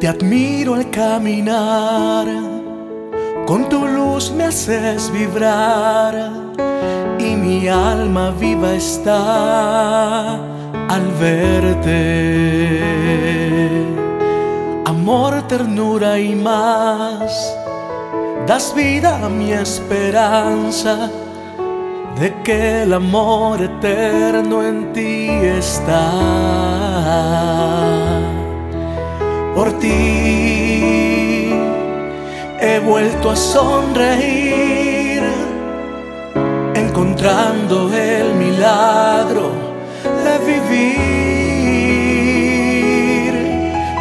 Te admiro al caminar, con tu luz me haces vibrar y mi alma viva está al verte. Amor, ternura y más, das vida a mi esperanza de que el amor eterno en ti está. Por ti he vuelto a sonreír, encontrando el milagro de vivir.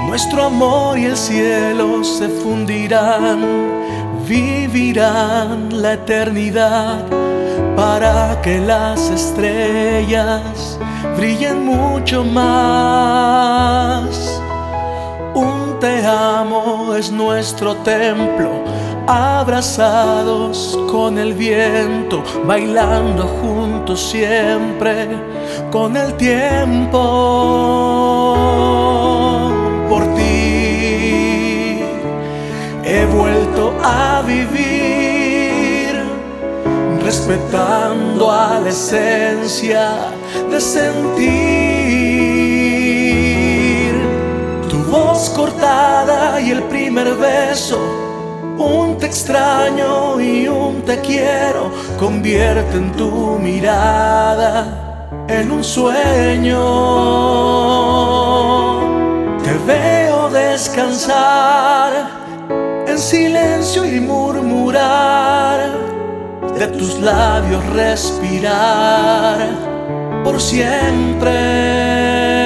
Nuestro amor y el cielo se fundirán, vivirán la eternidad para que las estrellas brillen mucho más. Un te amo es nuestro templo, abrazados con el viento, bailando juntos siempre con el tiempo. Por ti he vuelto a vivir, respetando a la esencia de sentir y el primer beso. Un te extraño y un te quiero convierte en tu mirada en un sueño. Te veo descansar en silencio y murmurar, de tus labios respirar por siempre.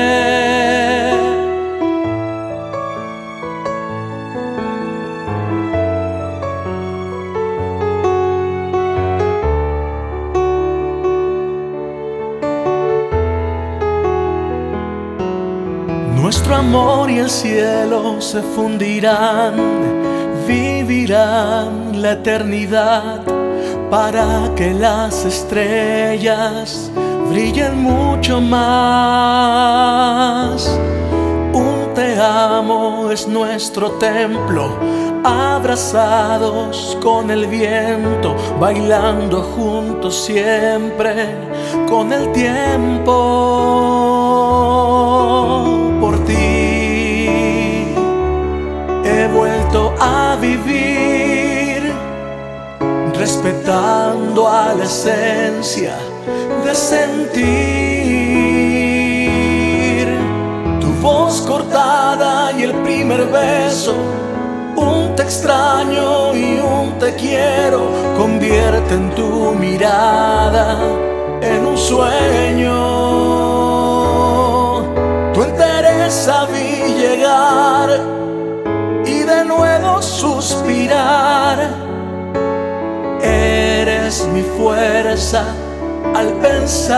Amor y el cielo se fundirán, vivirán la eternidad para que las estrellas brillen mucho más. Un te amo es nuestro templo, abrazados con el viento, bailando juntos siempre con el tiempo. Respetando a la esencia de sentir tu voz cortada y el primer beso. Un te extraño y un te quiero convierte en tu mirada en un sueño. Tu entereza vi llegar y de nuevo suspirar. Eres mi fuerza al pensar.